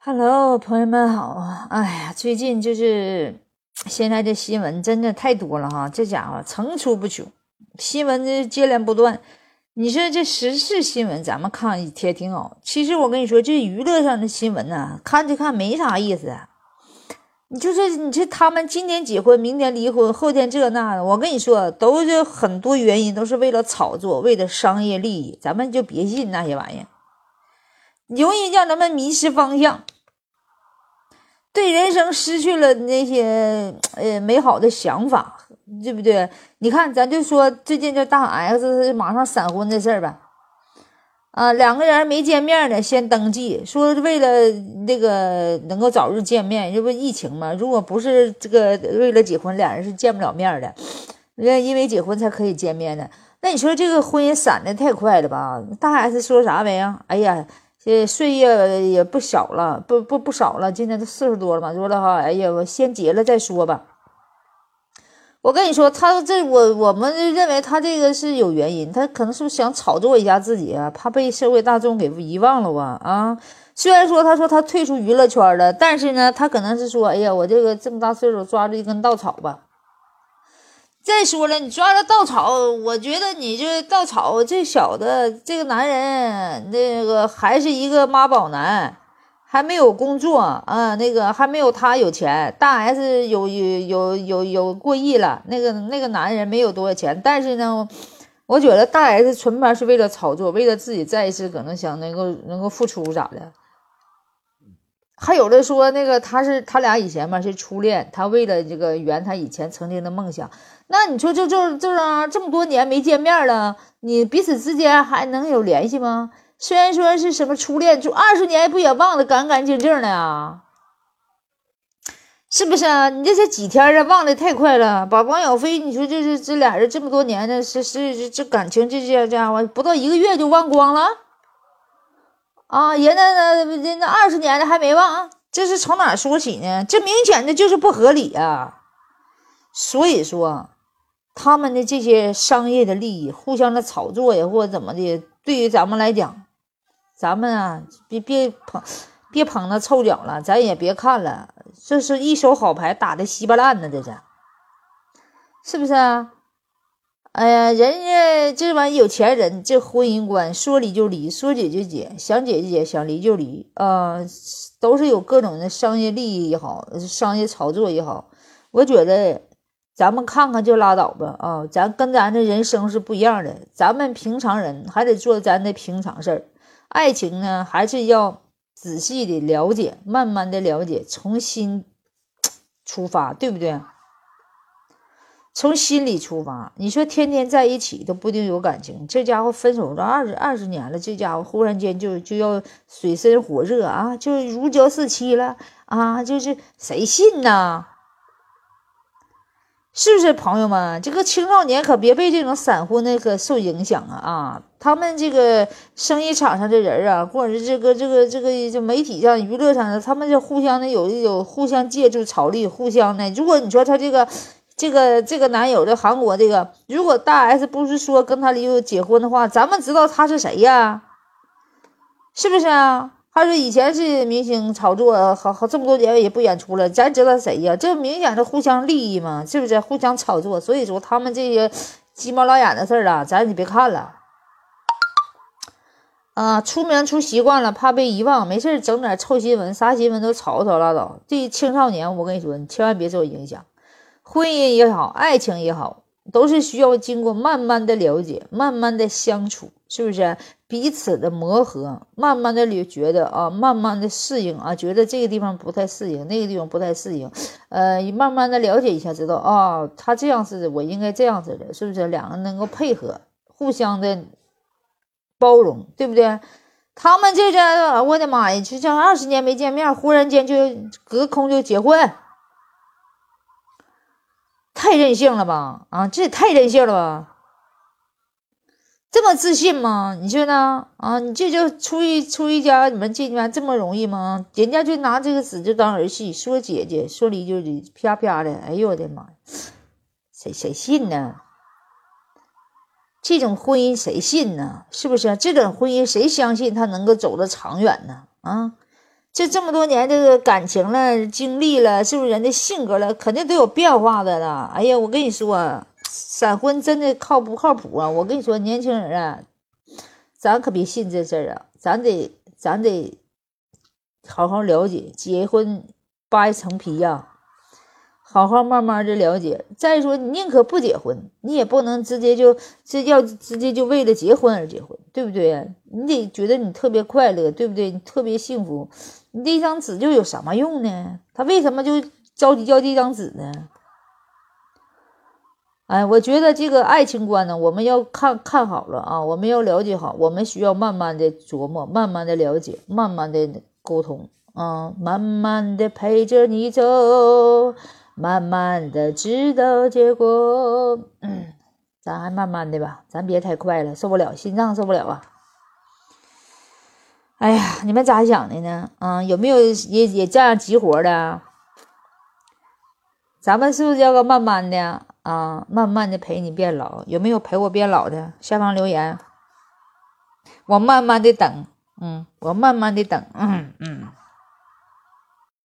Hello，朋友们好啊！哎呀，最近就是现在这新闻真的太多了哈，这家伙层出不穷，新闻这接连不断。你说这时事新闻咱们看一天挺好，其实我跟你说，这娱乐上的新闻呢，看着看没啥意思。你就是你这他们今天结婚，明天离婚，后天这那的，我跟你说，都是很多原因，都是为了炒作，为了商业利益，咱们就别信那些玩意儿。容易让咱们迷失方向，对人生失去了那些呃美好的想法，对不对？你看，咱就说最近这大 S 马上闪婚的事儿吧，啊，两个人没见面呢，先登记，说为了那个能够早日见面，这不疫情嘛？如果不是这个为了结婚，俩人是见不了面的，因因为结婚才可以见面的。那你说这个婚姻闪的太快了吧？大 S 说啥没啊？哎呀！这岁月也不小了，不不不少了，今年都四十多了嘛。说了哈，哎呀，我先结了再说吧。我跟你说，他这我我们认为他这个是有原因，他可能是不是想炒作一下自己啊？怕被社会大众给遗忘了吧？啊，虽然说他说他退出娱乐圈了，但是呢，他可能是说，哎呀，我这个这么大岁数抓着一根稻草吧。再说了，你抓着稻草，我觉得你这稻草这小子这个男人，那个还是一个妈宝男，还没有工作啊，那个还没有他有钱。大 S 有有有有有过亿了，那个那个男人没有多少钱，但是呢，我觉得大 S 纯拍是为了炒作，为了自己再一次可能想能够能够复出咋的。还有的说那个他是他俩以前嘛是初恋，他为了这个圆他以前曾经的梦想。那你说就就就啊，这么多年没见面了，你彼此之间还能有联系吗？虽然说是什么初恋，就二十年不也忘得干干净净的呀？是不是啊？你这才几天啊，忘得太快了。把王小飞，你说这这这俩人这么多年的，是是这感情，这这家伙不到一个月就忘光了啊？人家那那那二十年的还没忘，这是从哪说起呢？这明显的就是不合理啊！所以说。他们的这些商业的利益，互相的炒作呀，或者怎么的，对于咱们来讲，咱们啊，别别捧，别捧那臭脚了，咱也别看了，这是一手好牌打的稀巴烂呢，这是，是不是啊？哎呀，人家这玩意有钱人，这婚姻观说离就离，说解就解，想解就解，想离就离啊，都是有各种的商业利益也好，商业炒作也好，我觉得。咱们看看就拉倒吧啊！咱跟咱的人生是不一样的，咱们平常人还得做咱的平常事儿。爱情呢，还是要仔细的了解，慢慢的了解，从心出发，对不对？从心里出发。你说天天在一起都不一定有感情，这家伙分手都二十二十年了，这家伙忽然间就就要水深火热啊，就如胶似漆了啊，就是谁信呢？是不是朋友们？这个青少年可别被这种闪婚的可受影响啊！啊，他们这个生意场上的人啊，或者是这个这个这个就媒体上、娱乐上的，他们就互相的有有互相借助、炒利，互相的。如果你说他这个这个这个男友的韩国这个，如果大 S 不是说跟他离婚结婚的话，咱们知道他是谁呀？是不是啊？他说以前是明星炒作，好好这么多年也不演出了，咱知道谁呀？这明显是互相利益嘛，是不是？互相炒作，所以说他们这些鸡毛老眼的事儿啊，咱你别看了啊，出名出习惯了，怕被遗忘，没事整点臭新闻，啥新闻都炒炒拉倒。这青少年，我跟你说，你千万别受影响，婚姻也好，爱情也好。都是需要经过慢慢的了解，慢慢的相处，是不是彼此的磨合，慢慢的就觉得啊，慢慢的适应啊，觉得这个地方不太适应，那个地方不太适应，呃，慢慢的了解一下，知道啊，他这样子，我应该这样子的，是不是？两个人能够配合，互相的包容，对不对？他们这家，我的妈呀，就像二十年没见面，忽然间就隔空就结婚。太任性了吧！啊，这也太任性了吧！这么自信吗？你说呢？啊，你这就出一出一家，你们这边这么容易吗？人家就拿这个纸就当儿戏，说姐姐说离就离，啪啪的。哎呦我的妈呀！谁谁信呢？这种婚姻谁信呢？是不是？这种婚姻谁相信他能够走得长远呢？啊，这这么多年这个感情了、经历了，是不是人的性格了，肯定都有变化的了。哎呀，我跟你说，闪婚真的靠不靠谱啊？我跟你说，年轻人啊，咱可别信这事儿啊，咱得咱得好好了解，结婚扒一层皮呀。好好慢慢的了解。再说，你宁可不结婚，你也不能直接就这要直接就为了结婚而结婚，对不对？你得觉得你特别快乐，对不对？你特别幸福，你这张纸就有什么用呢？他为什么就着急要这张纸呢？哎，我觉得这个爱情观呢，我们要看看好了啊，我们要了解好，我们需要慢慢的琢磨，慢慢的了解，慢慢的沟通啊，慢慢的陪着你走。慢慢的知道结果，嗯，咱还慢慢的吧，咱别太快了，受不了，心脏受不了啊！哎呀，你们咋想的呢？啊，有没有也也这样急活的？咱们是不是要个慢慢的啊？慢慢的陪你变老，有没有陪我变老的？下方留言，我慢慢的等，嗯，我慢慢的等，嗯嗯。